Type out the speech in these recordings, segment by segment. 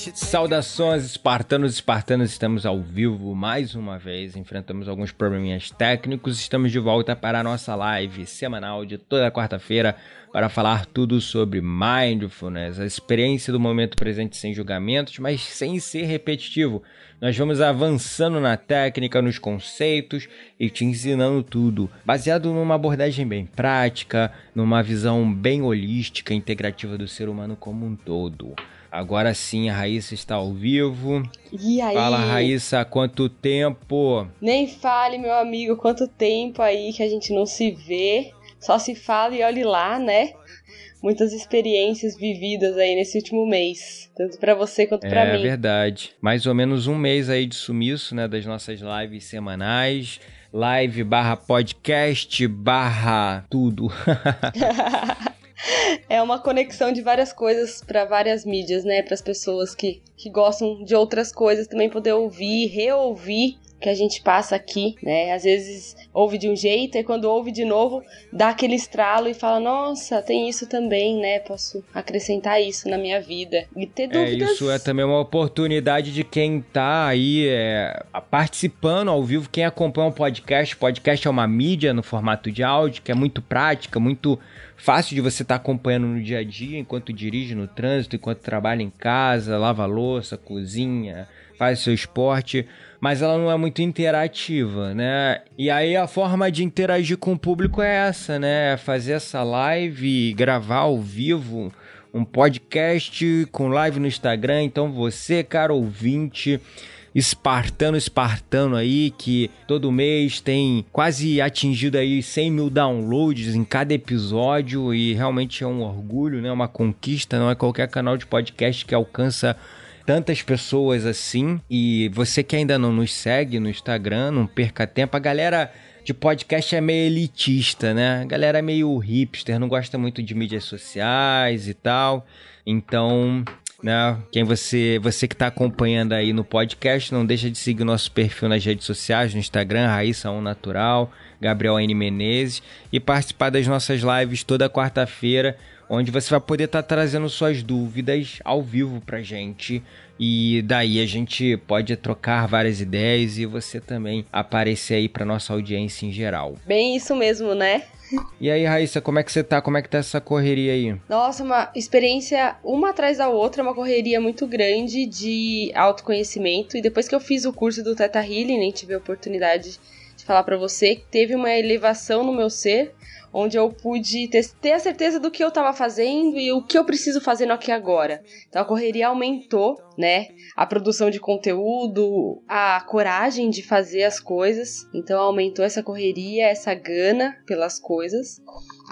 Saudações, espartanos e espartanas, estamos ao vivo mais uma vez, enfrentamos alguns probleminhas técnicos, estamos de volta para a nossa live semanal de toda quarta-feira para falar tudo sobre mindfulness, a experiência do momento presente sem julgamentos, mas sem ser repetitivo. Nós vamos avançando na técnica, nos conceitos e te ensinando tudo, baseado numa abordagem bem prática, numa visão bem holística integrativa do ser humano como um todo. Agora sim, a Raíssa está ao vivo. E aí? Fala, Raíssa, há quanto tempo? Nem fale, meu amigo, quanto tempo aí que a gente não se vê. Só se fala e olhe lá, né? Muitas experiências vividas aí nesse último mês, tanto para você quanto para É mim. verdade. Mais ou menos um mês aí de sumiço, né, das nossas lives semanais. Live barra podcast barra tudo. É uma conexão de várias coisas para várias mídias, né? Para as pessoas que, que gostam de outras coisas também poder ouvir, reouvir que a gente passa aqui, né? Às vezes ouve de um jeito e quando ouve de novo dá aquele estralo e fala: Nossa, tem isso também, né? Posso acrescentar isso na minha vida. E ter É, dúvidas. isso é também uma oportunidade de quem tá aí é, participando ao vivo, quem acompanha o podcast. Podcast é uma mídia no formato de áudio que é muito prática, muito fácil de você estar acompanhando no dia a dia, enquanto dirige no trânsito, enquanto trabalha em casa, lava louça, cozinha, faz seu esporte, mas ela não é muito interativa, né? E aí a forma de interagir com o público é essa, né? Fazer essa live, gravar ao vivo um podcast com live no Instagram. Então você, cara ouvinte, espartano, espartano aí, que todo mês tem quase atingido aí 100 mil downloads em cada episódio e realmente é um orgulho, né? Uma conquista, não é qualquer canal de podcast que alcança tantas pessoas assim. E você que ainda não nos segue no Instagram, não perca tempo. A galera de podcast é meio elitista, né? A galera é meio hipster, não gosta muito de mídias sociais e tal. Então, né, quem você, você que tá acompanhando aí no podcast, não deixa de seguir o nosso perfil nas redes sociais, no Instagram, Raíssa On Natural, Gabriel N Menezes, e participar das nossas lives toda quarta-feira, onde você vai poder estar trazendo suas dúvidas ao vivo pra gente. E daí a gente pode trocar várias ideias e você também aparecer aí pra nossa audiência em geral. Bem isso mesmo, né? E aí, Raíssa, como é que você tá? Como é que tá essa correria aí? Nossa, uma experiência uma atrás da outra, uma correria muito grande de autoconhecimento. E depois que eu fiz o curso do Teta Healing, nem tive a oportunidade de falar pra você, que teve uma elevação no meu ser, onde eu pude ter, ter a certeza do que eu tava fazendo e o que eu preciso fazer no aqui agora. Então a correria aumentou, né? A produção de conteúdo, a coragem de fazer as coisas. Então aumentou essa correria, essa gana pelas coisas.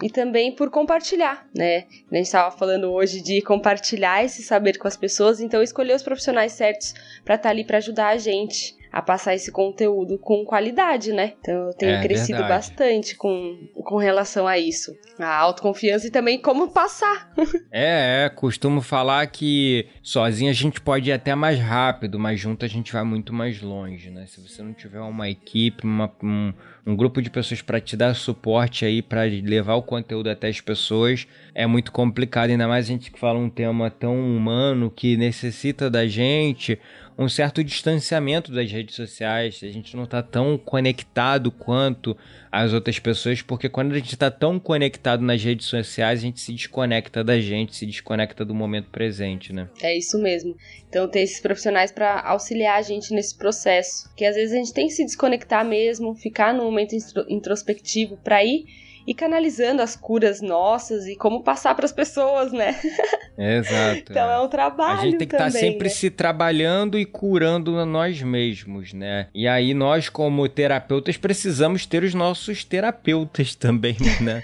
E também por compartilhar, né? A gente estava falando hoje de compartilhar esse saber com as pessoas, então escolher os profissionais certos para estar ali para ajudar a gente a passar esse conteúdo com qualidade, né? Então eu tenho É crescido verdade. bastante com, com relação a isso. A autoconfiança e também como passar. É, é, costumo falar que sozinho a gente pode ir até mais rápido, mas junto a gente vai muito mais longe, né? Se você não tiver uma equipe, uma- um, um grupo de pessoas para te dar suporte aí, para levar o conteúdo até as pessoas, é muito complicado. Ainda mais a gente que fala um tema tão humano que necessita da gente um certo distanciamento das redes sociais. A gente não tá tão conectado quanto as outras pessoas, porque quando a gente está tão conectado nas redes sociais, a gente se desconecta da gente, se desconecta do momento presente, né? É isso mesmo. Então, ter esses profissionais para auxiliar a gente nesse processo, que às vezes a gente tem que se desconectar mesmo, ficar no momento introspectivo para ir e canalizando as curas nossas e como passar para as pessoas, né? Exato. então é. é. um trabalho. A gente tem que estar tá sempre né? se trabalhando e curando nós mesmos, né? E aí nós, como terapeutas, precisamos ter os nossos terapeutas também, né?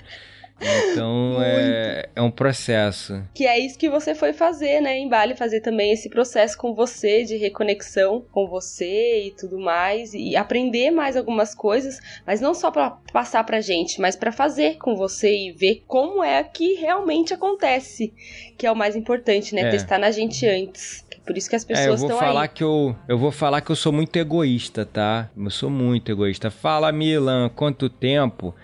Então é, é um processo. Que é isso que você foi fazer, né, em Bali, fazer também esse processo com você, de reconexão com você e tudo mais, e aprender mais algumas coisas, mas não só para passar pra gente, mas para fazer com você e ver como é que realmente acontece, que é o mais importante, né, é. testar na gente antes. Por isso que as pessoas estão é, eu vou falar aí. que eu, eu vou falar que eu sou muito egoísta, tá? Eu sou muito egoísta. Fala, Milan, quanto tempo?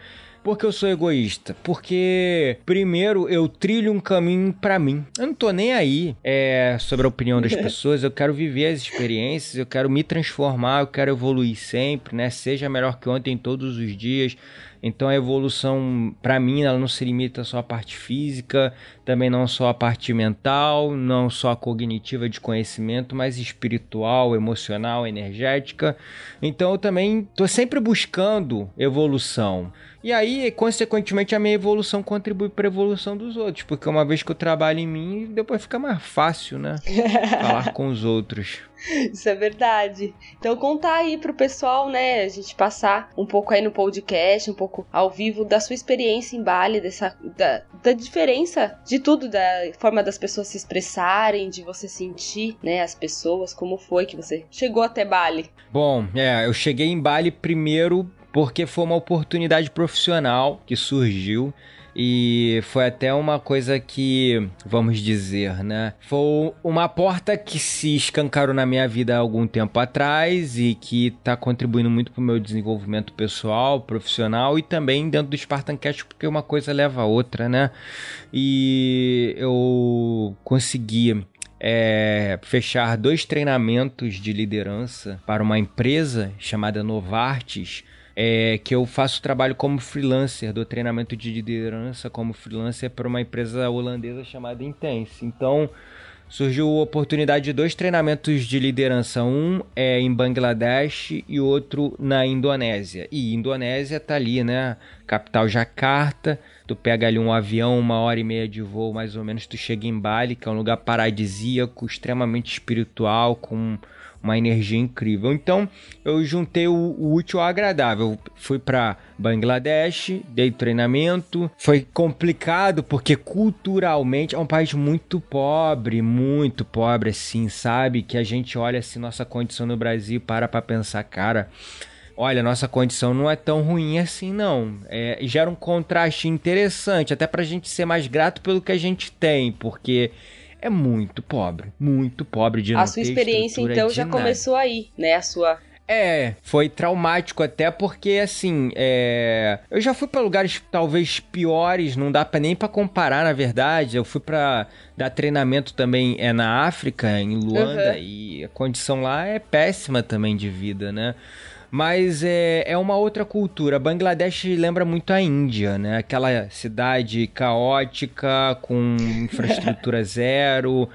Por que eu sou egoísta? Porque, primeiro, eu trilho um caminho para mim. Eu não tô nem aí é, sobre a opinião das pessoas. Eu quero viver as experiências, eu quero me transformar, eu quero evoluir sempre, né? Seja melhor que ontem todos os dias. Então a evolução, para mim, ela não se limita só à parte física, também não só à parte mental, não só a cognitiva de conhecimento, mas espiritual, emocional, energética. Então eu também estou sempre buscando evolução. E aí, consequentemente, a minha evolução contribui para a evolução dos outros, porque uma vez que eu trabalho em mim, depois fica mais fácil, né? Falar com os outros. Isso é verdade. Então contar aí pro pessoal, né, a gente passar um pouco aí no podcast, um pouco ao vivo da sua experiência em Bali, dessa da, da diferença de tudo, da forma das pessoas se expressarem, de você sentir, né, as pessoas, como foi que você chegou até Bali. Bom, é, eu cheguei em Bali primeiro porque foi uma oportunidade profissional que surgiu e foi até uma coisa que, vamos dizer, né? Foi uma porta que se escancarou na minha vida há algum tempo atrás e que está contribuindo muito para o meu desenvolvimento pessoal, profissional e também dentro do Spartan Cash, porque uma coisa leva a outra, né? E eu consegui é, fechar dois treinamentos de liderança para uma empresa chamada Novartis é, que eu faço trabalho como freelancer, do treinamento de liderança como freelancer para uma empresa holandesa chamada Intense. Então, surgiu a oportunidade de dois treinamentos de liderança, um é em Bangladesh e outro na Indonésia. E Indonésia tá ali, né? Capital Jakarta. Tu pega ali um avião, uma hora e meia de voo, mais ou menos, tu chega em Bali, que é um lugar paradisíaco, extremamente espiritual, com uma energia incrível. Então eu juntei o, o útil ao agradável. Fui para Bangladesh, dei treinamento. Foi complicado porque culturalmente é um país muito pobre, muito pobre, assim, sabe? Que a gente olha assim nossa condição no Brasil para para pensar, cara olha, nossa condição não é tão ruim assim, não. É, gera um contraste interessante, até pra gente ser mais grato pelo que a gente tem, porque é muito pobre, muito pobre de A sua experiência, então, já nada. começou aí, né? A sua é, foi traumático até porque, assim, é... eu já fui para lugares talvez piores, não dá pra nem para comparar, na verdade. Eu fui para dar treinamento também é na África, em Luanda, uhum. e a condição lá é péssima também de vida, né? Mas é, é uma outra cultura. Bangladesh lembra muito a Índia, né? Aquela cidade caótica, com infraestrutura zero,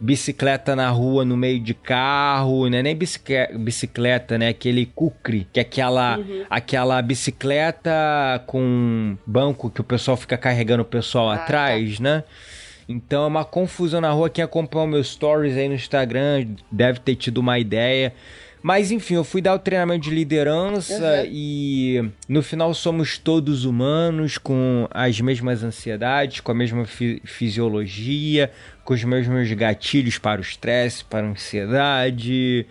bicicleta na rua no meio de carro, né? Nem bicicleta, né? Aquele kukri, que é aquela, uhum. aquela bicicleta com banco que o pessoal fica carregando o pessoal ah, tá. atrás, tá. né? Então é uma confusão na rua. Quem acompanha meus stories aí no Instagram deve ter tido uma ideia. Mas enfim, eu fui dar o treinamento de liderança uhum. e no final somos todos humanos com as mesmas ansiedades, com a mesma fi fisiologia, com os mesmos gatilhos para o estresse, para a ansiedade.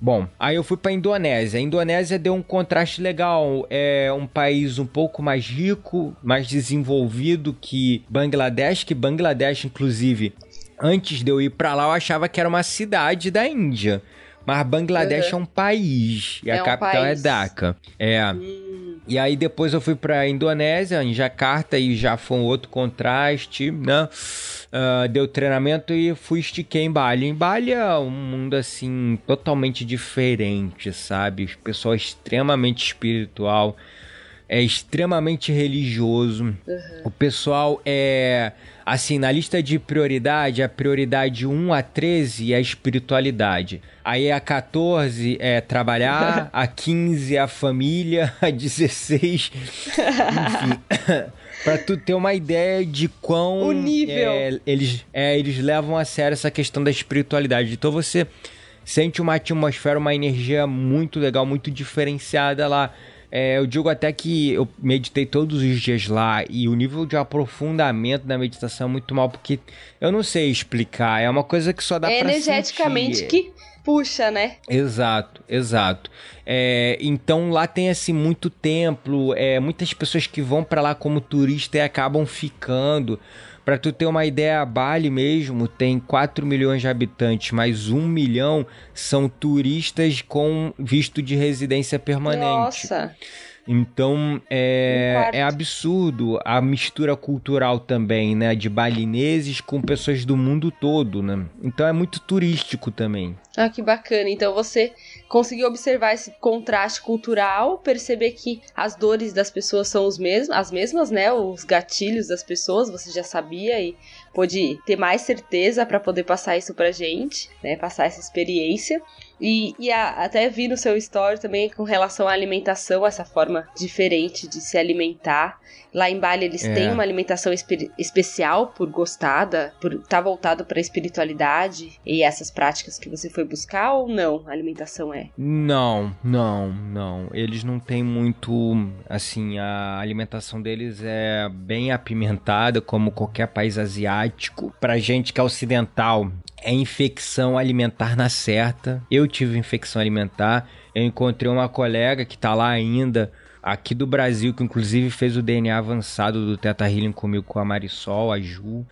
Bom, aí eu fui para Indonésia. A Indonésia deu um contraste legal. É um país um pouco mais rico, mais desenvolvido que Bangladesh, que Bangladesh inclusive antes de eu ir para lá eu achava que era uma cidade da Índia. Mas Bangladesh uhum. é um país. E é a capital é Dhaka. É. Hum. E aí depois eu fui pra Indonésia, em Jakarta, e já foi um outro contraste, né? Uh, deu treinamento e fui estiquei em Bali. Em Bali é um mundo assim totalmente diferente, sabe? O pessoal é extremamente espiritual é extremamente religioso. Uhum. O pessoal é. Assim, na lista de prioridade, a prioridade 1 a 13 é a espiritualidade. Aí a 14 é trabalhar, a 15 é a família, a 16. Enfim. pra tu ter uma ideia de quão. O nível. É, eles, é, eles levam a sério essa questão da espiritualidade. Então você sente uma atmosfera, uma energia muito legal, muito diferenciada lá. É, eu digo até que eu meditei todos os dias lá e o nível de aprofundamento da meditação é muito mal, porque eu não sei explicar. É uma coisa que só dá é pra energeticamente sentir. que puxa, né? Exato, exato. É, então lá tem assim muito templo, é, muitas pessoas que vão para lá como turista e acabam ficando. Para tu ter uma ideia, Bali mesmo tem 4 milhões de habitantes, mas 1 milhão são turistas com visto de residência permanente. Nossa! Então é, é absurdo a mistura cultural também, né? De balineses com pessoas do mundo todo, né? Então é muito turístico também. Ah, que bacana. Então você conseguir observar esse contraste cultural, perceber que as dores das pessoas são os mesmos, as mesmas, né? Os gatilhos das pessoas, você já sabia e pôde ter mais certeza para poder passar isso pra gente, né? Passar essa experiência. E, e a, até vi no seu story também com relação à alimentação, essa forma diferente de se alimentar. Lá em Bali eles é. têm uma alimentação espe especial por gostada, por estar tá voltado para a espiritualidade e essas práticas que você foi buscar ou não? A alimentação é? Não, não, não. Eles não têm muito, assim, a alimentação deles é bem apimentada como qualquer país asiático. Pra gente que é ocidental, é infecção alimentar na certa. Eu tive infecção alimentar. Eu encontrei uma colega que tá lá ainda, aqui do Brasil, que inclusive fez o DNA avançado do Teta Healing comigo com a Marisol, a Ju.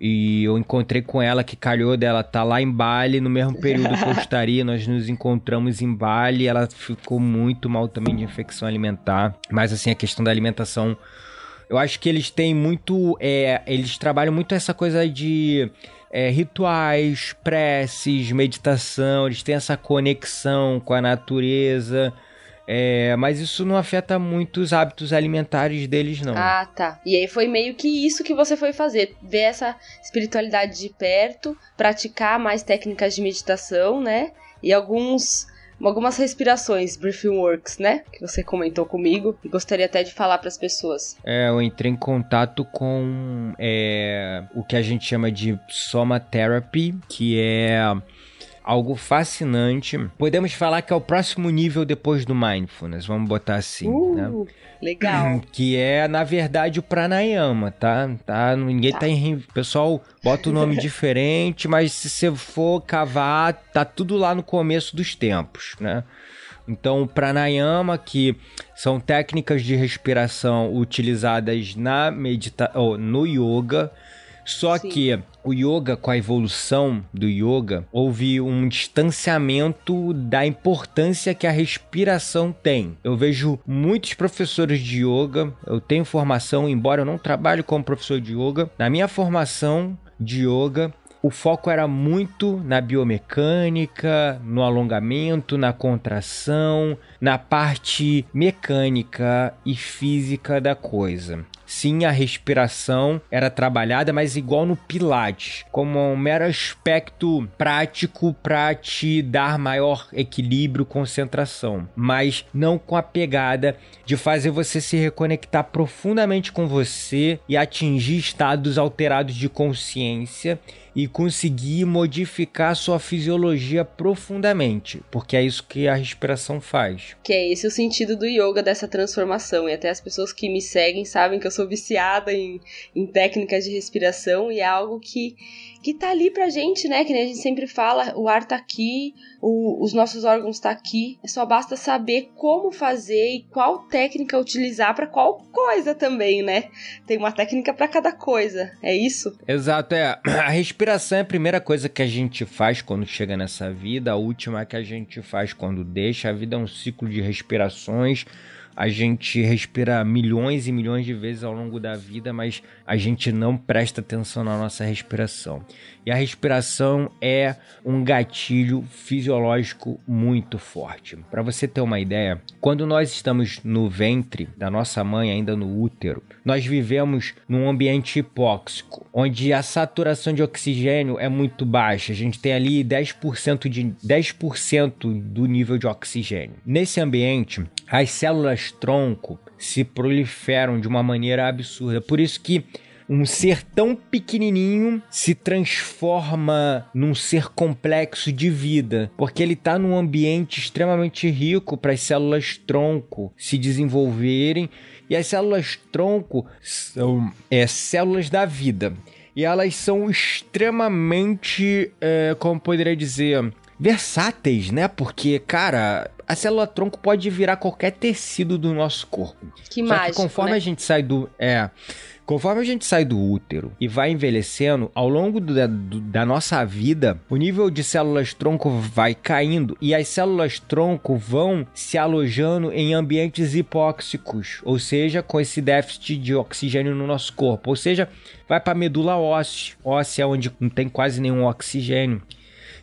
E eu encontrei com ela, que calhou dela tá lá em Bali, no mesmo período que eu estaria. Nós nos encontramos em Bali. Ela ficou muito mal também de infecção alimentar. Mas, assim, a questão da alimentação. Eu acho que eles têm muito. É, eles trabalham muito essa coisa de é, rituais, preces, meditação, eles têm essa conexão com a natureza. É, mas isso não afeta muito os hábitos alimentares deles, não. Ah, tá. E aí foi meio que isso que você foi fazer. Ver essa espiritualidade de perto, praticar mais técnicas de meditação, né? E alguns algumas respirações, Breathing Works, né? Que você comentou comigo e gostaria até de falar para as pessoas. É, eu entrei em contato com é, o que a gente chama de Soma Therapy, que é algo fascinante. Podemos falar que é o próximo nível depois do mindfulness, vamos botar assim, uh, né? Legal. Que é, na verdade, o pranayama, tá? tá? Ninguém tá, tá em... Pessoal, bota o um nome diferente, mas se você for cavar, tá tudo lá no começo dos tempos, né? Então, o pranayama, que são técnicas de respiração utilizadas na medita oh, no yoga, só Sim. que o yoga, com a evolução do yoga, houve um distanciamento da importância que a respiração tem. Eu vejo muitos professores de yoga, eu tenho formação, embora eu não trabalhe como professor de yoga, na minha formação de yoga, o foco era muito na biomecânica, no alongamento, na contração, na parte mecânica e física da coisa. Sim, a respiração era trabalhada, mas igual no Pilates, como um mero aspecto prático para te dar maior equilíbrio, concentração, mas não com a pegada de fazer você se reconectar profundamente com você e atingir estados alterados de consciência e conseguir modificar sua fisiologia profundamente, porque é isso que a respiração faz. Que é esse o sentido do yoga dessa transformação. E até as pessoas que me seguem sabem que eu sou viciada em, em técnicas de respiração e é algo que que tá ali pra gente, né? Que nem a gente sempre fala, o ar tá aqui, o, os nossos órgãos tá aqui. Só basta saber como fazer e qual técnica utilizar para qual coisa também, né? Tem uma técnica para cada coisa, é isso? Exato, é. A respiração é a primeira coisa que a gente faz quando chega nessa vida, a última que a gente faz quando deixa. A vida é um ciclo de respirações a gente respira milhões e milhões de vezes ao longo da vida, mas a gente não presta atenção na nossa respiração. E a respiração é um gatilho fisiológico muito forte. Para você ter uma ideia, quando nós estamos no ventre da nossa mãe, ainda no útero, nós vivemos num ambiente hipóxico, onde a saturação de oxigênio é muito baixa. A gente tem ali 10% de 10% do nível de oxigênio. Nesse ambiente, as células tronco se proliferam de uma maneira absurda. Por isso que um ser tão pequenininho se transforma num ser complexo de vida, porque ele está num ambiente extremamente rico para as células tronco se desenvolverem e as células tronco são é, células da vida. E elas são extremamente, é, como poderia dizer, versáteis, né? Porque, cara, a célula tronco pode virar qualquer tecido do nosso corpo. Que Só mágico, que conforme né? a gente sai do. É. Conforme a gente sai do útero e vai envelhecendo, ao longo do- da, do- da nossa vida, o nível de células tronco vai caindo e as células tronco vão se alojando em ambientes hipóxicos, ou seja, com esse déficit de oxigênio no nosso corpo. Ou seja, vai para a medula óssea, óssea onde não tem quase nenhum oxigênio.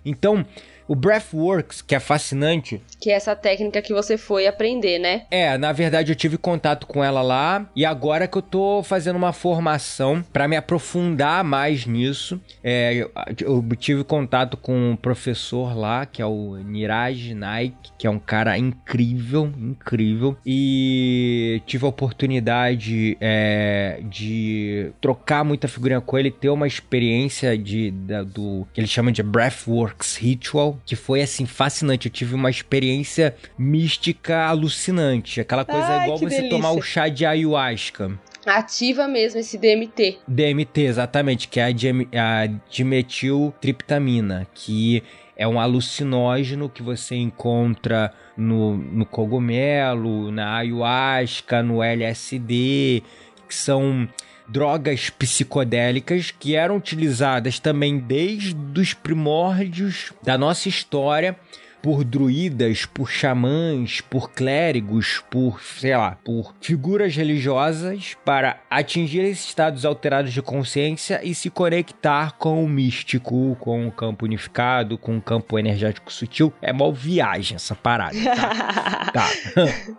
Então, o Breathworks, que é fascinante, Que é essa técnica que você foi aprender, né? é, na verdade eu tive contato com ela lá e agora que eu tô fazendo uma formação pra me aprofundar mais nisso. É, eu, eu tive contato com um professor lá, que é o Niraj Naik, que é um cara incrível, incrível. E tive a oportunidade é, de trocar muita figurinha com ele, ter uma experiência de, da- do que ele chama de Breathworks Ritual, que foi assim fascinante. Eu tive uma experiência mística alucinante. Aquela coisa Ai, igual você delícia. tomar o chá de ayahuasca. Ativa mesmo esse DMT. DMT, exatamente, que é a, diam- a dimetiltriptamina, que é um alucinógeno que você encontra no, no cogumelo, na ayahuasca, no LSD, que são drogas psicodélicas que eram utilizadas também desde os primórdios da nossa história por druidas, por xamãs, por clérigos, por, sei lá, por figuras religiosas para atingir esses estados alterados de consciência e se conectar com o místico, com o campo unificado, com o campo energético sutil. É mó viagem essa parada. Tá. tá.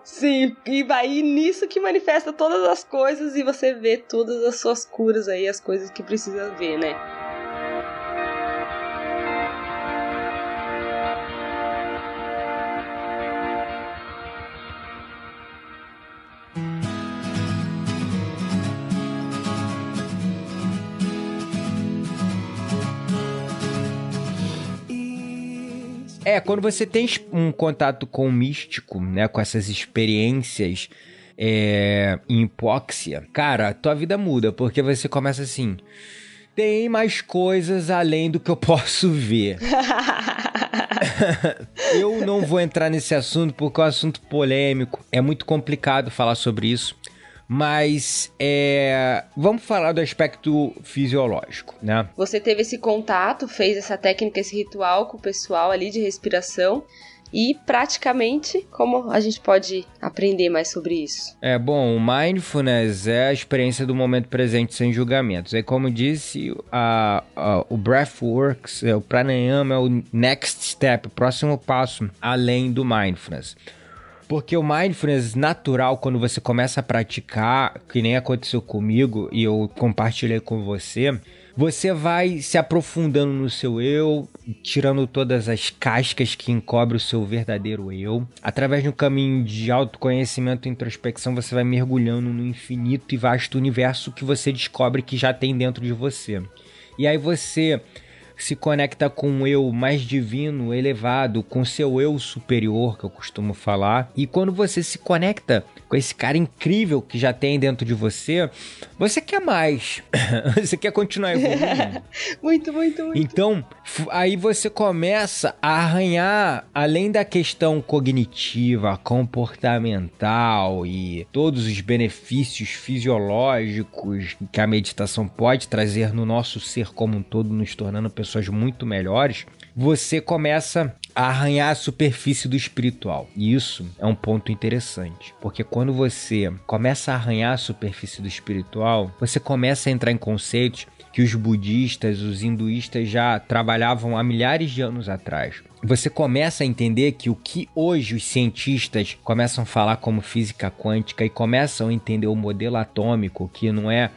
Sim, e vai nisso que manifesta todas as coisas e você vê todas as suas curas aí, as coisas que precisa ver, né? É, quando você tem um contato com o místico, né, com essas experiências é, em hipóxia, cara, tua vida muda, porque você começa assim. Tem mais coisas além do que eu posso ver. eu não vou entrar nesse assunto porque é um assunto polêmico. É muito complicado falar sobre isso. Mas é, vamos falar do aspecto fisiológico, né? Você teve esse contato, fez essa técnica, esse ritual com o pessoal ali de respiração. E praticamente, como a gente pode aprender mais sobre isso? É bom, o mindfulness é a experiência do momento presente sem julgamentos. É como disse, a, a- o breathworks, é, o pranayama é o next step, o próximo passo além do mindfulness. Porque o mindfulness natural, quando você começa a praticar, que nem aconteceu comigo e eu compartilhei com você, você vai se aprofundando no seu eu, tirando todas as cascas que encobrem o seu verdadeiro eu. Através de um caminho de autoconhecimento e introspecção, você vai mergulhando no infinito e vasto universo que você descobre que já tem dentro de você. E aí você se conecta com o eu mais divino, elevado, com seu eu superior, que eu costumo falar. E quando você se conecta com esse cara incrível que já tem dentro de você, você quer mais. você quer continuar evoluindo. Muito, muito, muito. Então, aí você começa a arranhar, além da questão cognitiva, comportamental e todos os benefícios fisiológicos que a meditação pode trazer no nosso ser como um todo, nos tornando pessoas pessoas muito melhores, você começa a arranhar a superfície do espiritual. E isso é um ponto interessante, porque quando você começa a arranhar a superfície do espiritual, você começa a entrar em conceitos que os budistas, os hinduístas já trabalhavam há milhares de anos atrás. Você começa a entender que o que hoje os cientistas começam a falar como física quântica e começam a entender o modelo atômico, que não é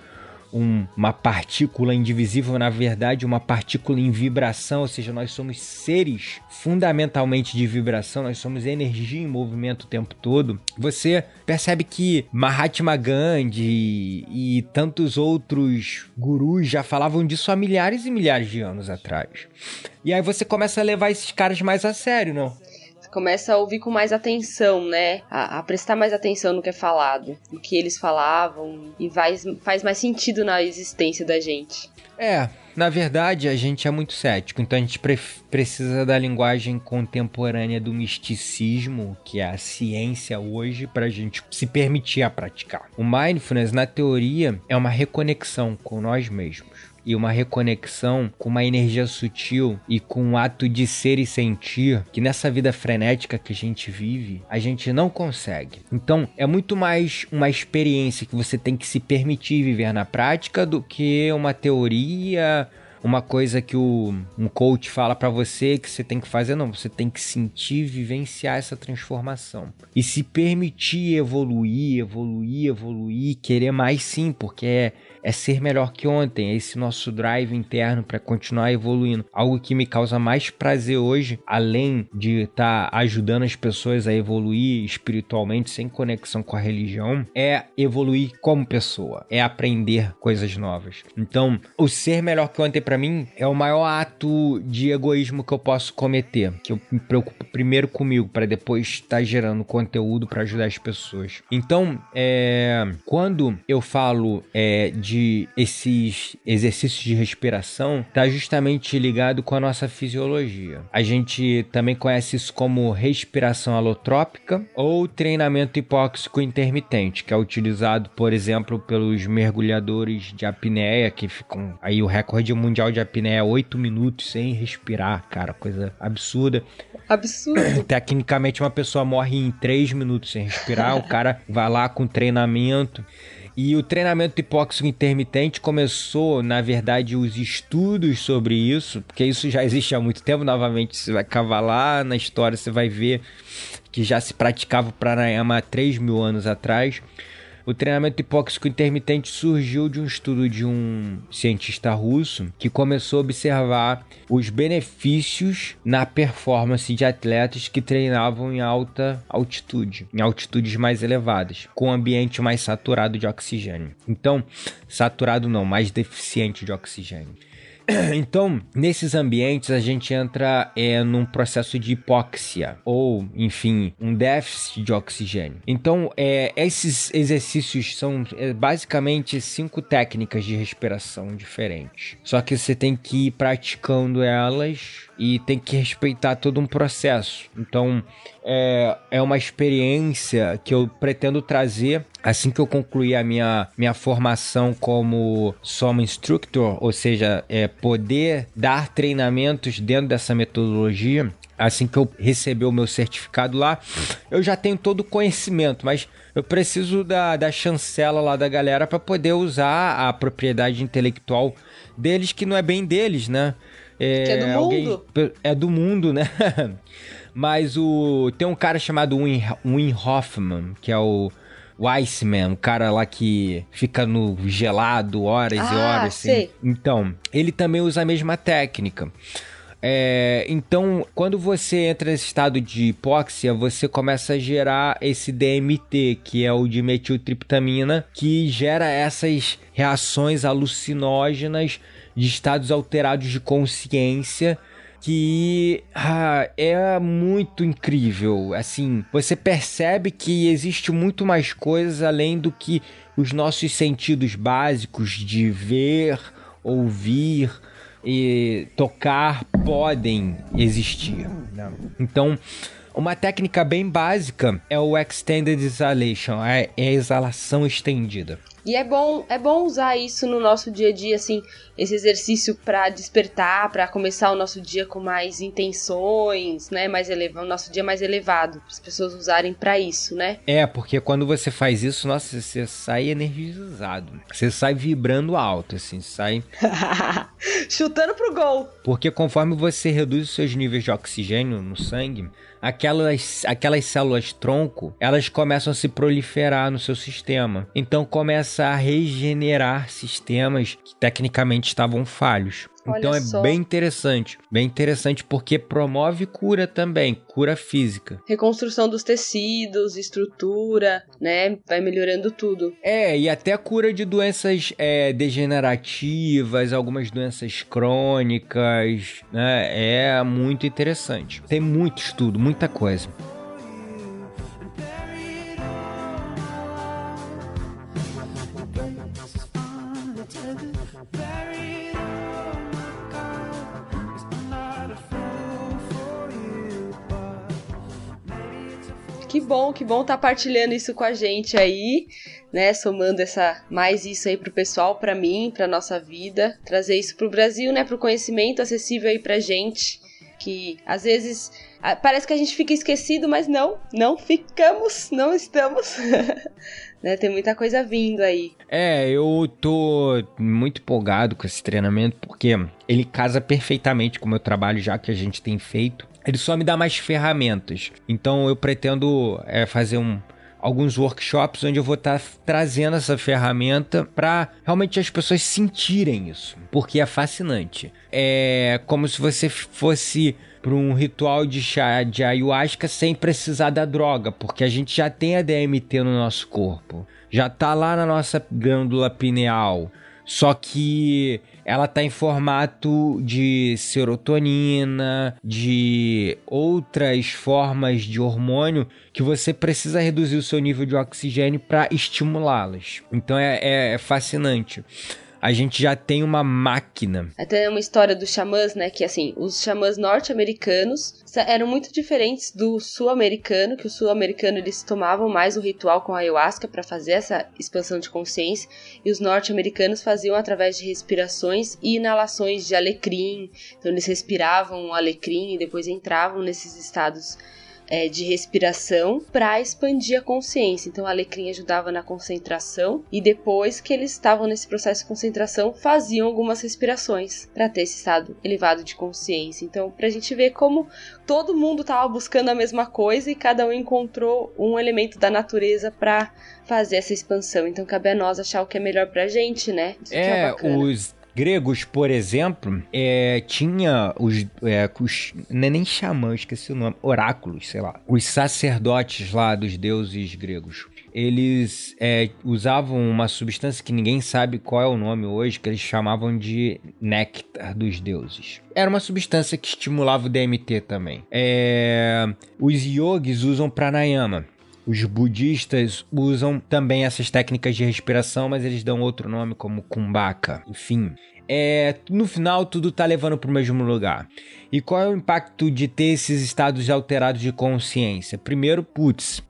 um, uma partícula indivisível, na verdade, uma partícula em vibração, ou seja, nós somos seres fundamentalmente de vibração, nós somos energia em movimento o tempo todo. Você percebe que Mahatma Gandhi e, e tantos outros gurus já falavam disso há milhares e milhares de anos atrás. E aí você começa a levar esses caras mais a sério, não? Começa a ouvir com mais atenção, né? A, a, prestar mais atenção no que é falado, no que eles falavam, e faz, mais sentido na existência da gente. É, na verdade a gente é muito cético, então a gente pre precisa da linguagem contemporânea do misticismo, que é a ciência hoje, para a gente se permitir a praticar. O mindfulness, na teoria, é uma reconexão com nós mesmos e uma reconexão com uma energia sutil e com um ato de ser e sentir que nessa vida frenética que a gente vive, a gente não consegue. Então, é muito mais uma experiência que você tem que se permitir viver na prática do que uma teoria uma coisa que o, um coach fala para você que você tem que fazer, não, você tem que sentir, vivenciar essa transformação e se permitir evoluir, evoluir, evoluir, querer mais sim, porque é é ser melhor que ontem, é esse nosso drive interno para continuar evoluindo. Algo que me causa mais prazer hoje, além de estar tá ajudando as pessoas a evoluir espiritualmente sem conexão com a religião, é evoluir como pessoa, é aprender coisas novas. Então, o ser melhor que ontem para mim é o maior ato de egoísmo que eu posso cometer, que eu me preocupo primeiro comigo para depois estar tá gerando conteúdo para ajudar as pessoas. Então, é, quando eu falo é, de esses exercícios de respiração está justamente ligado com a nossa fisiologia. A gente também conhece isso como respiração alotrópica ou treinamento hipóxico intermitente, que é utilizado, por exemplo, pelos mergulhadores de apneia, que ficam aí o recorde mundial de apneia 8 minutos sem respirar, cara, coisa absurda. Absurdo. Tecnicamente, uma pessoa morre em 3 minutos sem respirar, o cara vai lá com treinamento e o treinamento hipóxico intermitente começou, na verdade, os estudos sobre isso, porque isso já existe há muito tempo. Novamente, você vai cavalar na história, você vai ver que já se praticava o pranayama há 3 mil anos atrás. O treinamento hipóxico intermitente surgiu de um estudo de um cientista russo que começou a observar os benefícios na performance de atletas que treinavam em alta altitude, em altitudes mais elevadas, com ambiente mais saturado de oxigênio. Então, saturado não, mais deficiente de oxigênio. Então, nesses ambientes, a gente entra é, num processo de hipóxia, ou, enfim, um déficit de oxigênio. Então, é, esses exercícios são é, basicamente cinco técnicas de respiração diferentes. Só que você tem que ir praticando elas e tem que respeitar todo um processo. Então, é, é uma experiência que eu pretendo trazer assim que eu concluir a minha, minha formação como Soma Instructor, ou seja, é, poder dar treinamentos dentro dessa metodologia. Assim que eu receber o meu certificado lá, eu já tenho todo o conhecimento, mas eu preciso da, da chancela lá da galera para poder usar a propriedade intelectual deles, que não é bem deles, né? É, que é do alguém, mundo. É do mundo, né? Mas o tem um cara chamado Win, Win Hoffman, que é o o Iceman, o cara lá que fica no gelado horas ah, e horas. Assim. Sei. Então, ele também usa a mesma técnica. É, então, quando você entra nesse estado de hipóxia, você começa a gerar esse DMT, que é o dimetiltriptamina, que gera essas reações alucinógenas de estados alterados de consciência que ah, é muito incrível. Assim, você percebe que existe muito mais coisas além do que os nossos sentidos básicos de ver, ouvir e tocar podem existir. Então, uma técnica bem básica é o extended exhalation, é a exalação estendida. E é bom, é bom usar isso no nosso dia a dia, assim, esse exercício para despertar, para começar o nosso dia com mais intenções, né? Mais elevado, o nosso dia mais elevado, as pessoas usarem para isso, né? É, porque quando você faz isso, nossa, você sai energizado. Você sai vibrando alto, assim, sai. Chutando pro gol. Porque conforme você reduz os seus níveis de oxigênio no sangue, aquelas, aquelas células tronco, elas começam a se proliferar no seu sistema. Então começa a regenerar sistemas que tecnicamente estavam falhos. Olha então é só. bem interessante, bem interessante porque promove cura também, cura física. Reconstrução dos tecidos, estrutura, né? Vai melhorando tudo. É, e até cura de doenças é, degenerativas, algumas doenças crônicas, né? É muito interessante. Tem muito estudo, muita coisa. Bom, que bom tá partilhando isso com a gente aí, né? Somando essa mais isso aí pro pessoal, pra mim, pra nossa vida, trazer isso pro Brasil, né? Pro conhecimento acessível aí pra gente, que às vezes parece que a gente fica esquecido, mas não, não ficamos, não estamos. né? Tem muita coisa vindo aí. É, eu tô muito empolgado com esse treinamento porque ele casa perfeitamente com o meu trabalho já que a gente tem feito. Ele só me dá mais ferramentas. Então eu pretendo é, fazer um, alguns workshops onde eu vou estar trazendo essa ferramenta para realmente as pessoas sentirem isso, porque é fascinante. É como se você fosse para um ritual de chá de ayahuasca sem precisar da droga, porque a gente já tem a DMT no nosso corpo, já tá lá na nossa glândula pineal. Só que ela tá em formato de serotonina, de outras formas de hormônio que você precisa reduzir o seu nível de oxigênio para estimulá-las. Então é, é- é fascinante. A gente já tem uma máquina. Até uma história dos xamãs, né? Que assim, os xamãs norte-americanos eram muito diferentes do sul-americano, que o sul-americano eles tomavam mais o ritual com a ayahuasca para fazer essa expansão de consciência, e os norte-americanos faziam através de respirações e inalações de alecrim. Então eles respiravam o alecrim e depois entravam nesses estados é, de respiração para expandir a consciência. Então, o alecrim ajudava na concentração e depois que eles estavam nesse processo de concentração, faziam algumas respirações para ter esse estado elevado de consciência. Então, para a gente ver como todo mundo estava buscando a mesma coisa e cada um encontrou um elemento da natureza para fazer essa expansão. Então, cabe a nós achar o que é melhor pra gente, né? Isso É, bacana. os gregos, por exemplo, é, tinha os, é, os. Não é nem xamãs, esqueci o nome. Oráculos, sei lá. Os sacerdotes lá dos deuses gregos. Eles é, usavam uma substância que ninguém sabe qual é o nome hoje, que eles chamavam de néctar dos deuses. Era uma substância que estimulava o DMT também. É, os yogis usam pranayama. Os budistas usam também essas técnicas de respiração, mas eles dão outro nome como kumbhaka. Enfim, é, no final tudo tá levando para o mesmo lugar. E qual é o impacto de ter esses estados alterados de consciência? Primeiro, putz,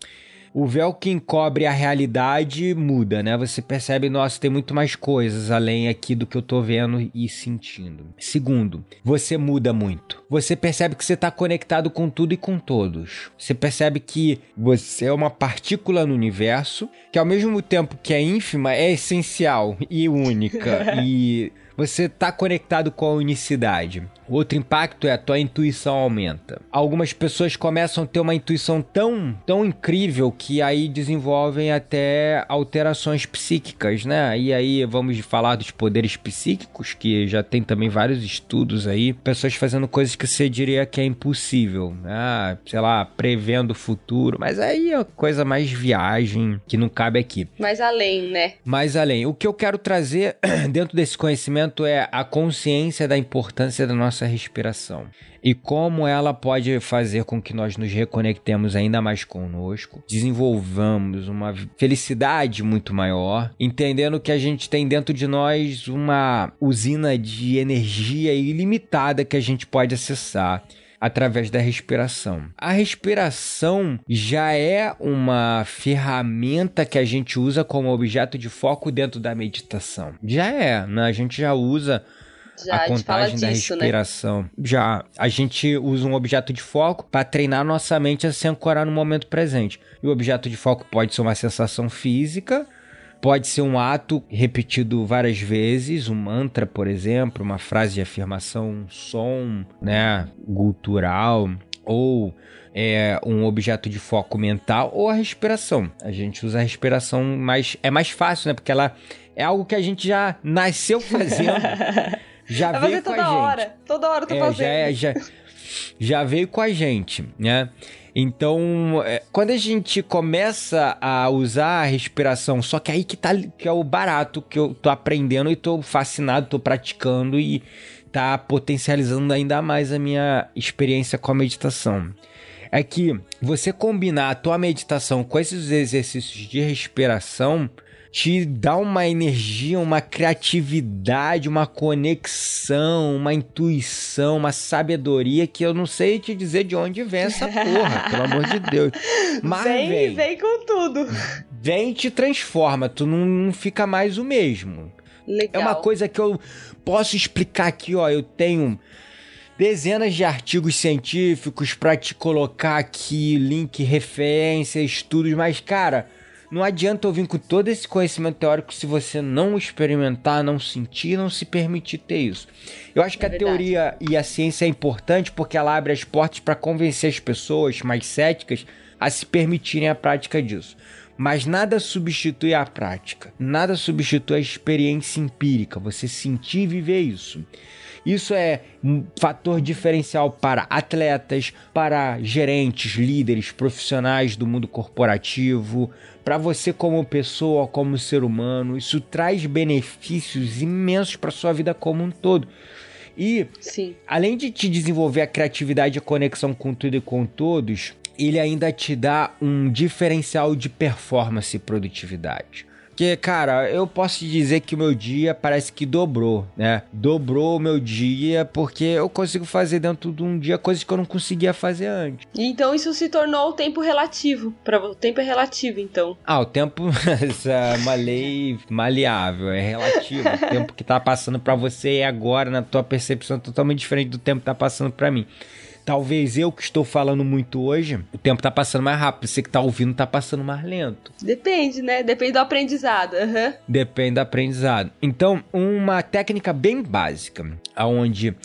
o véu que encobre a realidade muda, né? Você percebe, nossa, tem muito mais coisas além aqui do que eu tô vendo e sentindo. Segundo, você muda muito. Você percebe que você tá conectado com tudo e com todos. Você percebe que você é uma partícula no universo, que ao mesmo tempo que é ínfima, é essencial e única. e você tá conectado com a unicidade. Outro impacto é a tua intuição aumenta. Algumas pessoas começam a ter uma intuição tão, tão incrível que aí desenvolvem até alterações psíquicas, né? E aí vamos falar dos poderes psíquicos, que já tem também vários estudos aí, pessoas fazendo coisas que você diria que é impossível, ah, sei lá, prevendo o futuro, mas aí é coisa mais viagem que não cabe aqui. Mais além, né? Mais além, o que eu quero trazer dentro desse conhecimento é a consciência da importância da nossa respiração e como ela pode fazer com que nós nos reconectemos ainda mais conosco, desenvolvamos uma felicidade muito maior, entendendo que a gente tem dentro de nós uma usina de energia ilimitada que a gente pode acessar. através da respiração. A respiração já é uma ferramenta que a gente usa como objeto de foco dentro da meditação. Já é, né? A gente já usa já, a contagem da disso, né? respiração. Né? Já. A gente usa um objeto de foco para treinar nossa mente a se ancorar no momento presente. E o objeto de foco pode ser uma sensação física, pode ser um ato repetido várias vezes, um mantra, por exemplo, uma frase de afirmação, um som, né, cultural, ou é, um objeto de foco mental, ou a respiração. A gente usa a respiração, mas é mais fácil, né? Porque ela é algo que a gente já nasceu fazendo. Já Vai veio com a gente. Toda hora, toda hora eu tô é, fazendo. Já, é, já, já veio com a gente, né? Então, é, quando a gente começa a usar a respiração, só que aí que tá que é o barato que eu tô aprendendo e tô fascinado, tô praticando e tá potencializando ainda mais a minha experiência com a meditação. É que você combinar a tua meditação com esses exercícios de respiração, te dá uma energia, uma criatividade, uma conexão, uma intuição, uma sabedoria que eu não sei te dizer de onde vem essa porra, pelo amor de Deus. Mas vem, vem, vem com tudo. Vem e te transforma, tu não, não fica mais o mesmo. Legal. É uma coisa que eu posso explicar aqui, ó, eu tenho dezenas de artigos científicos para te colocar aqui, link, referência, estudos, mas cara, não adianta eu vir com todo esse conhecimento teórico se você não experimentar, não sentir, não se permitir ter isso. Eu acho que é a teoria e a ciência é importante porque ela abre as portas para convencer as pessoas mais céticas a se permitirem a prática disso. Mas nada substitui a prática, nada substitui a experiência empírica, você sentir e viver isso. Isso é um fator diferencial para atletas, para gerentes, líderes, profissionais do mundo corporativo, para você como pessoa, como ser humano. Isso traz benefícios imensos para sua vida como um todo. E Sim. além de te desenvolver a criatividade e a conexão com tudo e com todos, ele ainda te dá um diferencial de performance e produtividade. Porque, cara, eu posso te dizer que o meu dia parece que dobrou, né? Dobrou o meu dia porque eu consigo fazer dentro de um dia coisas que eu não conseguia fazer antes. Então isso se tornou o tempo relativo. Para o tempo é relativo, então. Ah, o tempo é uma lei maleável, é relativo. o tempo que tá passando para você é agora na tua percepção totalmente diferente do tempo que tá passando para mim. Talvez eu que estou falando muito hoje, o tempo tá passando mais rápido. Você que tá ouvindo tá passando mais lento. Depende, né? Depende do aprendizado. Uhum. Depende do aprendizado. Então, uma técnica bem básica, aonde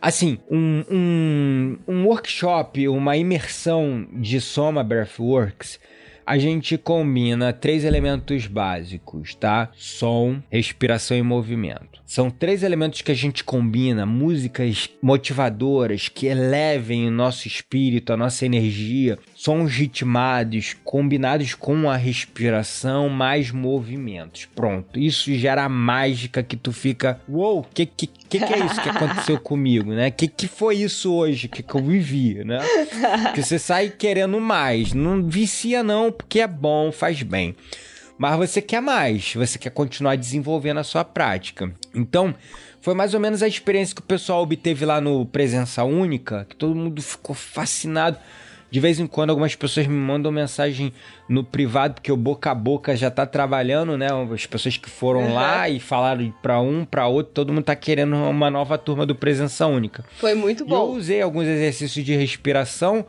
assim, um, um, um workshop, uma imersão de Soma Breathworks, a gente combina três elementos básicos, tá? Som, respiração e movimento. São três elementos que a gente combina, músicas motivadoras que elevem o nosso espírito, a nossa energia, sons ritmados, combinados com a respiração, mais movimentos. Pronto, isso gera a mágica que tu fica, uou, wow, que, que que que é isso que aconteceu comigo, né? Que que foi isso hoje que, que eu vivi, né? Que você sai querendo mais, não vicia não, porque é bom, faz bem mas você quer mais, você quer continuar desenvolvendo a sua prática. Então, foi mais ou menos a experiência que o pessoal obteve lá no Presença Única, que todo mundo ficou fascinado. De vez em quando algumas pessoas me mandam mensagem no privado, porque o boca a boca já tá trabalhando, né? As pessoas que foram uhum. lá e falaram para um, para outro, todo mundo tá querendo uma nova turma do Presença Única. Foi muito bom. eu usei alguns exercícios de respiração,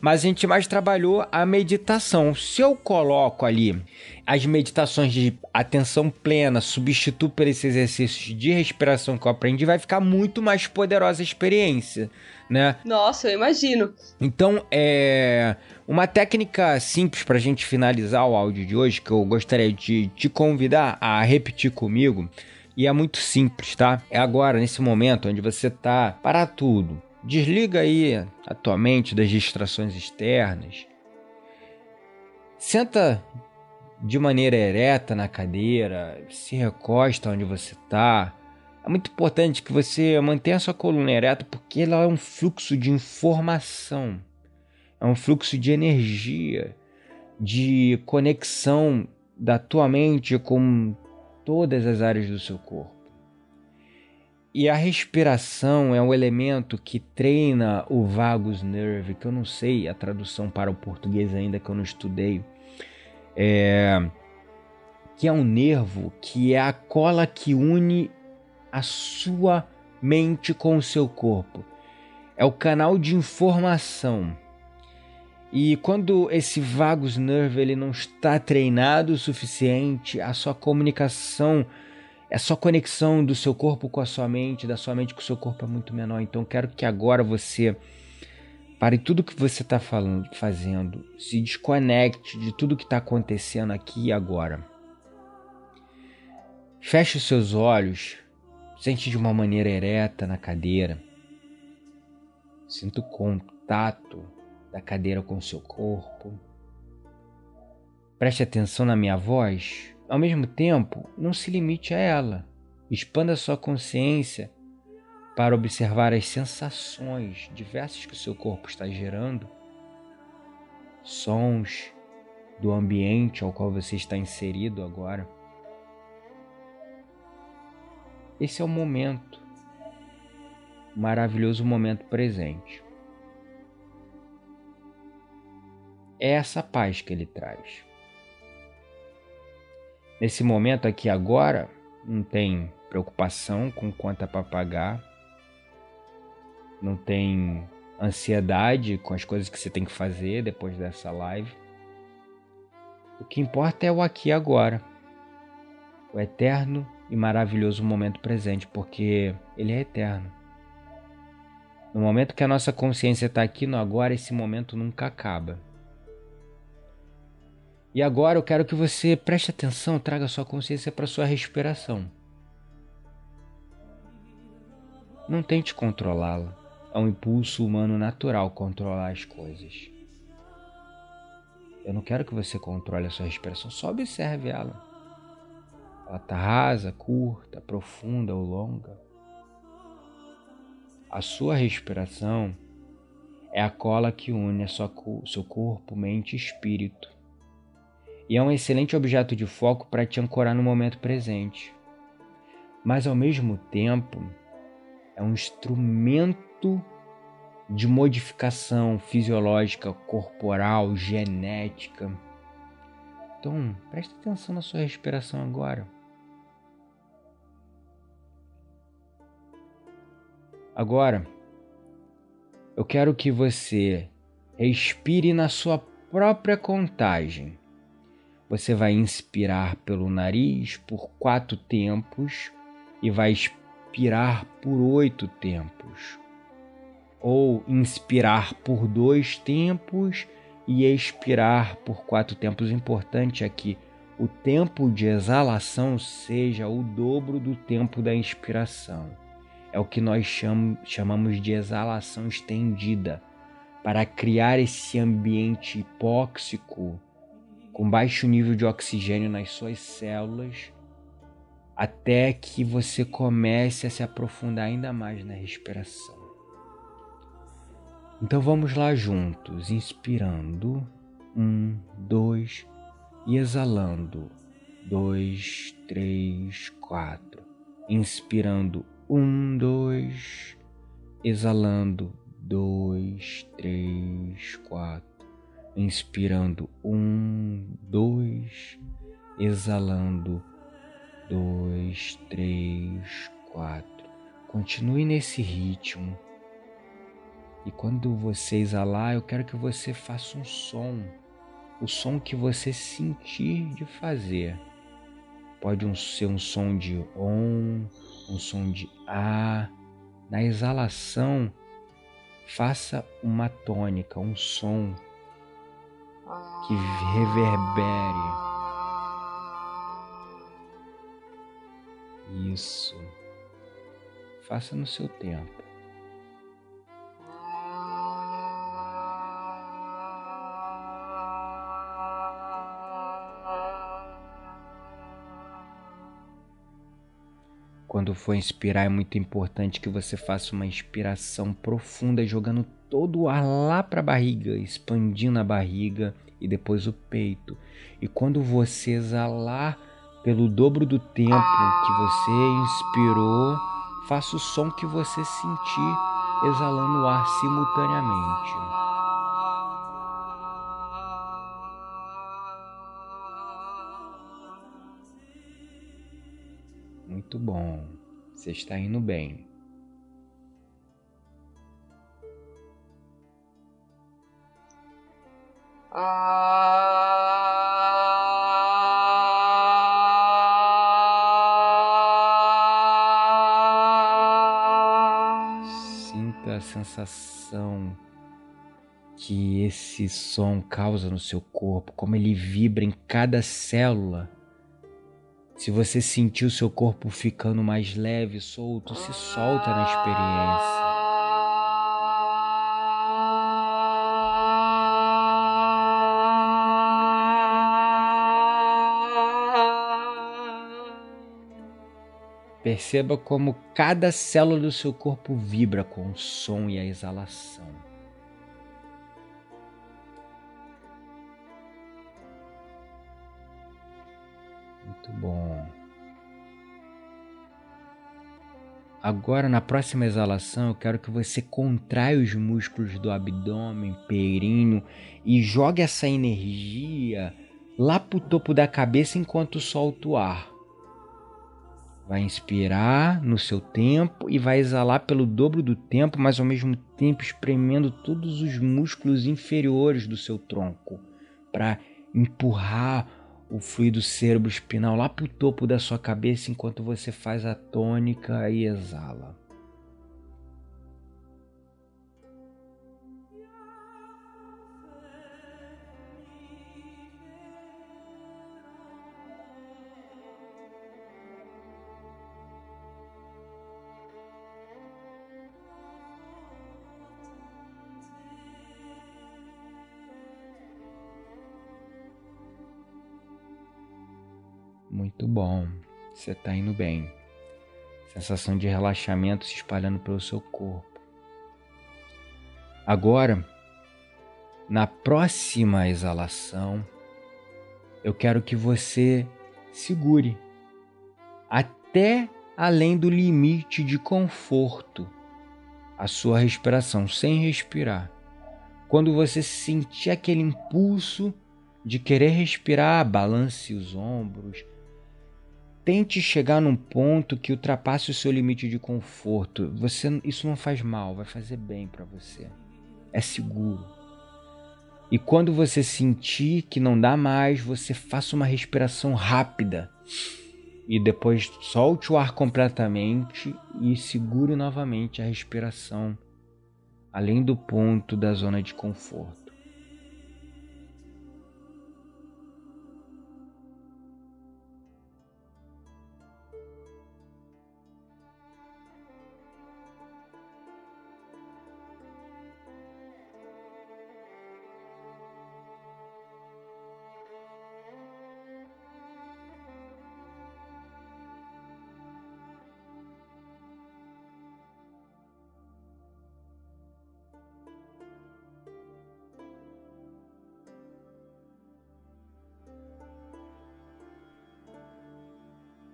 mas a gente mais trabalhou a meditação. Se eu coloco ali as meditações de atenção plena, substituo por esses exercícios de respiração que eu aprendi, vai ficar muito mais poderosa a experiência, né? Nossa, eu imagino. Então, é uma técnica simples para a gente finalizar o áudio de hoje, que eu gostaria de te convidar a repetir comigo, e é muito simples, tá? É agora, nesse momento, onde você tá, para tudo, Desliga aí a tua mente das distrações externas. Senta de maneira ereta na cadeira, se recosta onde você está. É muito importante que você mantenha a sua coluna ereta porque ela é um fluxo de informação, é um fluxo de energia, de conexão da tua mente com todas as áreas do seu corpo. E a respiração é um elemento que treina o vagus nerve, que eu não sei a tradução para o português ainda, que eu não estudei. É, que é um nervo que é a cola que une a sua mente com o seu corpo. É o canal de informação. E quando esse vagus nerve ele não está treinado o suficiente, a sua comunicação é só conexão do seu corpo com a sua mente, da sua mente com o seu corpo é muito menor. Então quero que agora você pare tudo que você está falando, fazendo, se desconecte de tudo que está acontecendo aqui e agora. Feche os seus olhos, sente de uma maneira ereta na cadeira. Sinta o contato da cadeira com o seu corpo. Preste atenção na minha voz ao mesmo tempo, não se limite a ela. Expanda sua consciência para observar as sensações diversas que o seu corpo está gerando, sons do ambiente ao qual você está inserido agora. Esse é o momento, o maravilhoso momento presente. É essa paz que ele traz. Nesse momento aqui agora, não tem preocupação com quanto é para pagar, não tem ansiedade com as coisas que você tem que fazer depois dessa live. O que importa é o aqui e agora, o eterno e maravilhoso momento presente, porque ele é eterno. No momento que a nossa consciência está aqui no agora, esse momento nunca acaba. E agora eu quero que você preste atenção, traga sua consciência para sua respiração. Não tente controlá-la. É um impulso humano natural controlar as coisas. Eu não quero que você controle a sua respiração, só observe ela. Ela está rasa, curta, profunda ou longa. A sua respiração é a cola que une a sua, seu corpo, mente e espírito e é um excelente objeto de foco para te ancorar no momento presente. Mas ao mesmo tempo, é um instrumento de modificação fisiológica, corporal, genética. Então, preste atenção na sua respiração agora. Agora, eu quero que você respire na sua própria contagem. Você vai inspirar pelo nariz por quatro tempos e vai expirar por oito tempos. Ou inspirar por dois tempos e expirar por quatro tempos. O importante é que o tempo de exalação seja o dobro do tempo da inspiração. É o que nós chamamos de exalação estendida, para criar esse ambiente hipóxico com baixo nível de oxigênio nas suas células, até que você comece a se aprofundar ainda mais na respiração. Então vamos lá juntos, inspirando, um, dois, e exalando, dois, três, quatro. Inspirando, um, dois, exalando, dois, três, quatro inspirando um, dois, exalando dois, três, quatro. Continue nesse ritmo. E quando você exalar, eu quero que você faça um som, o som que você sentir de fazer. Pode um, ser um som de OM, um som de A. Na exalação, faça uma tônica, um som que reverbere. Isso. Faça no seu tempo. Quando for inspirar, é muito importante que você faça uma inspiração profunda, jogando todo o ar lá para a barriga, expandindo a barriga e depois o peito. E quando você exalar pelo dobro do tempo que você inspirou, faça o som que você sentir exalando o ar simultaneamente. Muito bom, você está indo bem. Sinta a sensação que esse som causa no seu corpo, como ele vibra em cada célula. Se você sentir o seu corpo ficando mais leve, solto, se solta na experiência. Perceba como cada célula do seu corpo vibra com o som e a exalação. Muito bom. Agora, na próxima exalação, eu quero que você contraia os músculos do abdômen, períneo e jogue essa energia lá para o topo da cabeça enquanto solta o ar. Vai inspirar no seu tempo e vai exalar pelo dobro do tempo, mas ao mesmo tempo espremendo todos os músculos inferiores do seu tronco para empurrar o fluido cerebroespinal lá para o topo da sua cabeça enquanto você faz a tônica e exala. Muito bom, você está indo bem. Sensação de relaxamento se espalhando pelo seu corpo. Agora, na próxima exalação, eu quero que você segure até além do limite de conforto a sua respiração, sem respirar. Quando você sentir aquele impulso de querer respirar, balance os ombros, tente chegar num ponto que ultrapasse o seu limite de conforto. Você, isso não faz mal, vai fazer bem para você. É seguro. E quando você sentir que não dá mais, você faça uma respiração rápida e depois solte o ar completamente e segure novamente a respiração além do ponto da zona de conforto.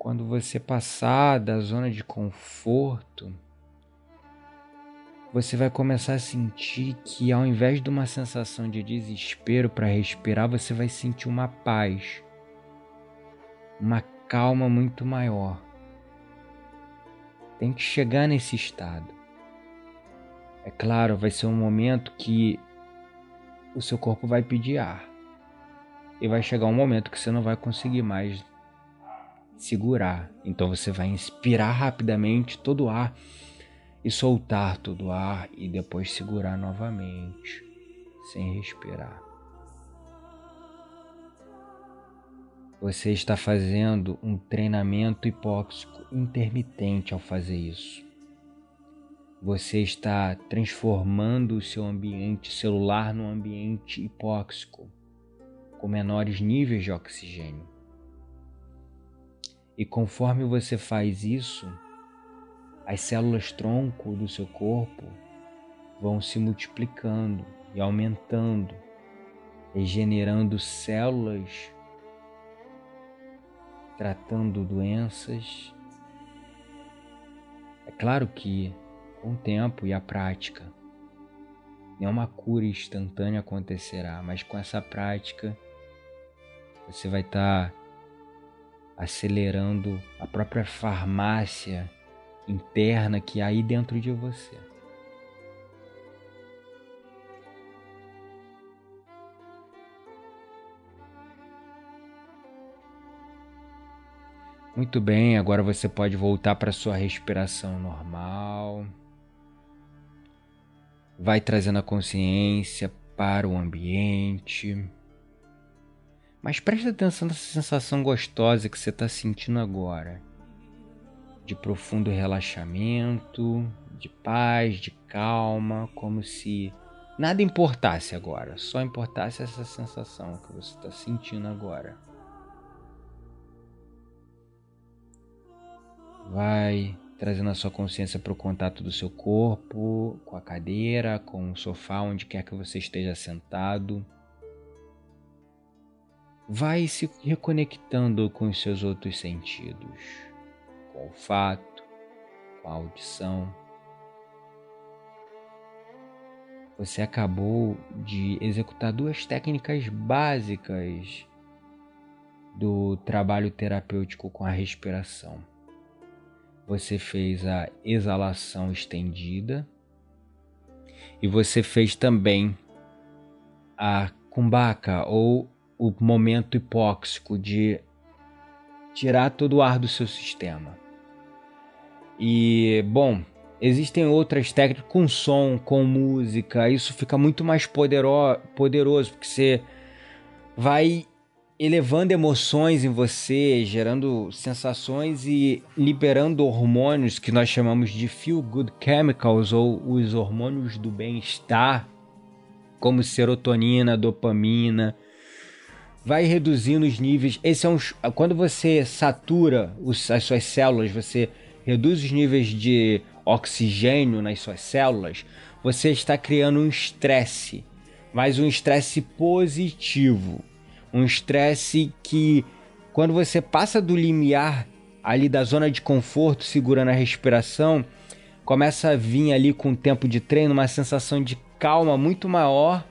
Quando você passar da zona de conforto, você vai começar a sentir que ao invés de uma sensação de desespero para respirar, você vai sentir uma paz, uma calma muito maior. Tem que chegar nesse estado. É claro, vai ser um momento que o seu corpo vai pedir ar. E vai chegar um momento que você não vai conseguir mais segurar. Então você vai inspirar rapidamente todo o ar e soltar todo o ar e depois segurar novamente, sem respirar. Você está fazendo um treinamento hipóxico intermitente ao fazer isso. Você está transformando o seu ambiente celular num ambiente hipóxico, com menores níveis de oxigênio. E conforme você faz isso, as células tronco do seu corpo vão se multiplicando e aumentando, regenerando células, tratando doenças. É claro que com o tempo e a prática, nenhuma cura instantânea acontecerá, mas com essa prática você vai estar tá acelerando a própria farmácia interna que há aí dentro de você. Muito bem, agora você pode voltar para sua respiração normal. Vai trazendo a consciência para o ambiente. Mas preste atenção nessa sensação gostosa que você está sentindo agora. De profundo relaxamento, de paz, de calma, como se nada importasse agora, só importasse essa sensação que você está sentindo agora. Vai trazendo a sua consciência para o contato do seu corpo, com a cadeira, com o sofá, onde quer que você esteja sentado vai se reconectando com os seus outros sentidos, com o olfato, com a audição. Você acabou de executar duas técnicas básicas do trabalho terapêutico com a respiração. Você fez a exalação estendida e você fez também a kumbhaka ou o momento hipóxico de tirar todo o ar do seu sistema. E, bom, existem outras técnicas com som, com música, isso fica muito mais podero poderoso, porque você vai elevando emoções em você, gerando sensações e liberando hormônios que nós chamamos de feel good chemicals ou os hormônios do bem-estar, como serotonina, dopamina, vai reduzindo os níveis. Esse é um, quando você satura os, as suas células, você reduz os níveis de oxigênio nas suas células, você está criando um estresse, mas um estresse positivo, um estresse que quando você passa do limiar ali da zona de conforto, segurando a respiração, começa a vir ali com o tempo de treino uma sensação de calma muito maior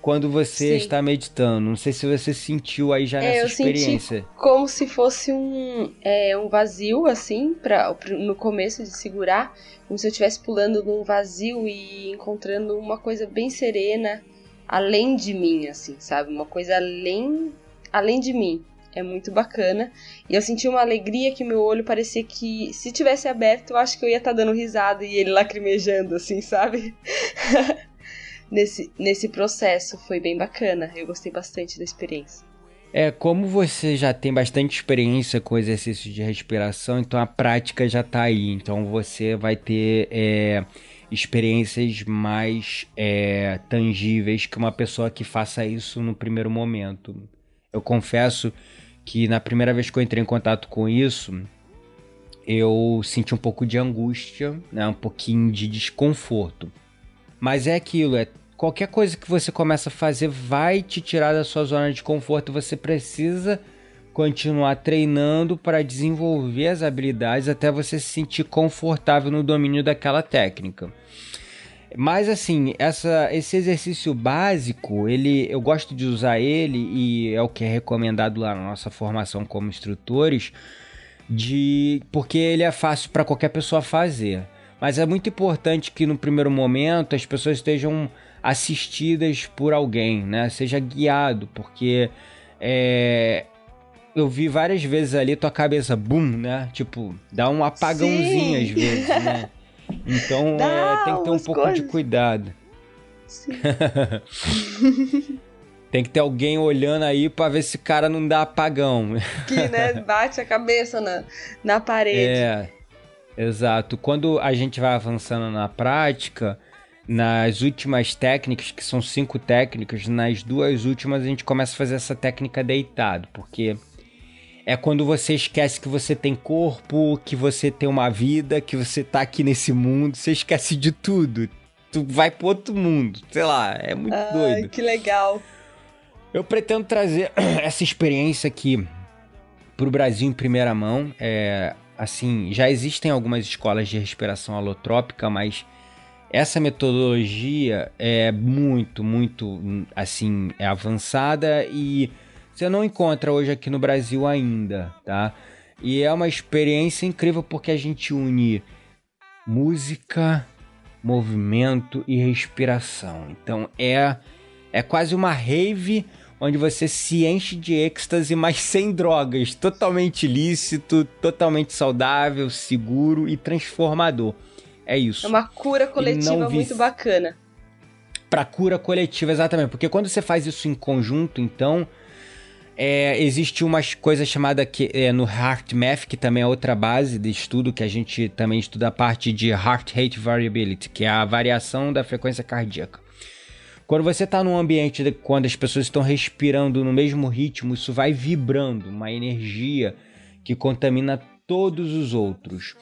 quando você Sim. está meditando. Não sei se você sentiu aí já é, nessa experiência. Senti como se fosse um, é, um vazio, assim, pra, no começo de segurar, como se eu estivesse pulando num vazio e encontrando uma coisa bem serena, além de mim, assim, sabe? Uma coisa além, além de mim. É muito bacana. E eu senti uma alegria que meu olho parecia que, se tivesse aberto, eu acho que eu ia estar tá dando risada e ele lacrimejando, assim, sabe? nesse, nesse processo. Foi bem bacana. Eu gostei bastante da experiência. É, como você já tem bastante experiência com exercícios de respiração, então a prática já está aí. Então você vai ter é, experiências mais é, tangíveis que uma pessoa que faça isso no primeiro momento. Eu confesso que na primeira vez que eu entrei em contato com isso, eu senti um pouco de angústia, né, um pouquinho de desconforto. Mas é aquilo, é qualquer coisa que você começa a fazer vai te tirar da sua zona de conforto. Você precisa continuar treinando para desenvolver as habilidades até você se sentir confortável no domínio daquela técnica. Mas assim, essa, esse exercício básico, ele, eu gosto de usar ele e é o que é recomendado lá na nossa formação como instrutores, de porque ele é fácil para qualquer pessoa fazer. Mas é muito importante que no primeiro momento as pessoas estejam assistidas por alguém, né? Seja guiado, porque é, eu vi várias vezes ali tua cabeça, bum, né? Tipo, dá um apagãozinho Sim. às vezes, né? Então é, tem que ter um pouco coisas. de cuidado. Sim. tem que ter alguém olhando aí para ver se o cara não dá apagão. Que, né, bate a cabeça na, na parede. É, exato. Quando a gente vai avançando na prática, nas últimas técnicas, que são cinco técnicas, nas duas últimas a gente começa a fazer essa técnica deitado, porque é quando você esquece que você tem corpo, que você tem uma vida, que você tá aqui nesse mundo, você esquece de tudo. Tu vai pro outro mundo, sei lá, é muito Ai, doido. que legal. Eu pretendo trazer essa experiência aqui pro Brasil em primeira mão. É, assim, já existem algumas escolas de respiração alotrópica, mas essa metodologia é muito, muito, assim, é avançada e você não encontra hoje aqui no Brasil ainda, tá? E é uma experiência incrível porque a gente une música, movimento e respiração. Então é é quase uma rave onde você se enche de êxtase, mas sem drogas, totalmente lícito, totalmente saudável, seguro e transformador. É isso. É uma cura coletiva muito bacana. Para cura coletiva, exatamente. Porque quando você faz isso em conjunto, então, é, existe uma coisa chamada que, é, no HeartMath, que também é outra base de estudo, que a gente também estuda a parte de Heart Rate Variability, que é a variação da frequência cardíaca. Quando você está num ambiente de, quando as pessoas estão respirando no mesmo ritmo, isso vai vibrando, uma energia que contamina todos os outros.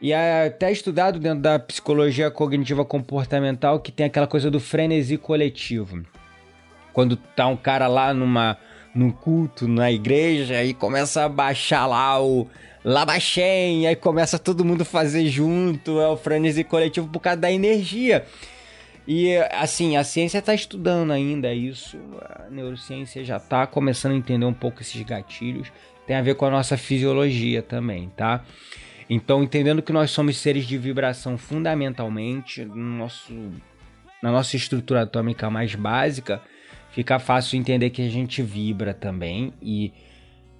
E é até estudado dentro da psicologia cognitiva comportamental que tem aquela coisa do frenesi coletivo. Quando tá um cara lá numa num culto na igreja e começa a baixar lá o Labachem, aí começa todo mundo fazer junto, é o frenesi coletivo por causa da energia. E assim, a ciência está estudando ainda isso, a neurociência já está começando a entender um pouco esses gatilhos, tem a ver com a nossa fisiologia também, tá? Então, entendendo que nós somos seres de vibração fundamentalmente, no nosso, na nossa estrutura atômica mais básica, fica fácil entender que a gente vibra também e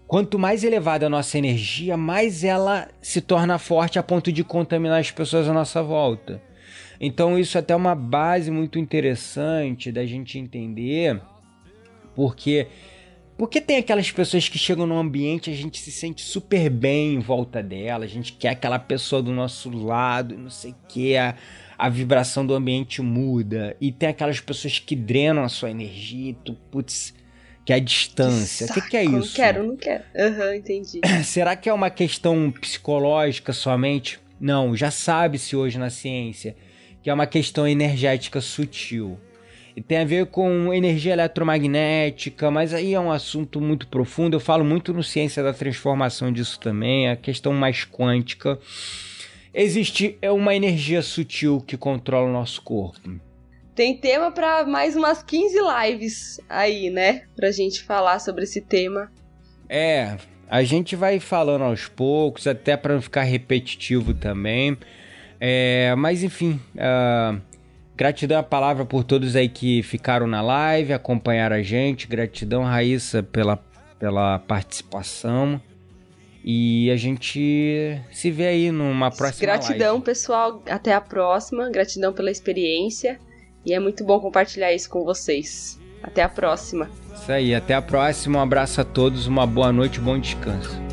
quanto mais elevada a nossa energia, mais ela se torna forte a ponto de contaminar as pessoas à nossa volta. Então isso é até uma base muito interessante da gente entender, porque porque tem aquelas pessoas que chegam no ambiente, a gente se sente super bem em volta dela, a gente quer aquela pessoa do nosso lado, não sei o que, a, a vibração do ambiente muda. E tem aquelas pessoas que drenam a sua energia, tu, putz, que é a distância. O que, que, é isso? Não quero, não quero. Aham, uhum, entendi. Será que é uma questão psicológica somente? Não, já sabe-se hoje na ciência que é uma questão energética sutil tem a ver com energia eletromagnética, mas aí é um assunto muito profundo. Eu falo muito no Ciência da Transformação disso também, a questão mais quântica. Existe é uma energia sutil que controla o nosso corpo. Tem tema para mais umas 15 lives aí, né? Pra gente falar sobre esse tema. É, a gente vai falando aos poucos, até para não ficar repetitivo também. É, mas enfim, uh, Gratidão a palavra por todos aí que ficaram na live, acompanharam a gente. Gratidão, Raíssa, pela, pela participação. E a gente se vê aí numa próxima Gratidão, live. pessoal. Até a próxima. Gratidão pela experiência. E é muito bom compartilhar isso com vocês. Até a próxima. Isso aí, até a próxima. Um abraço a todos, uma boa noite, bom descanso.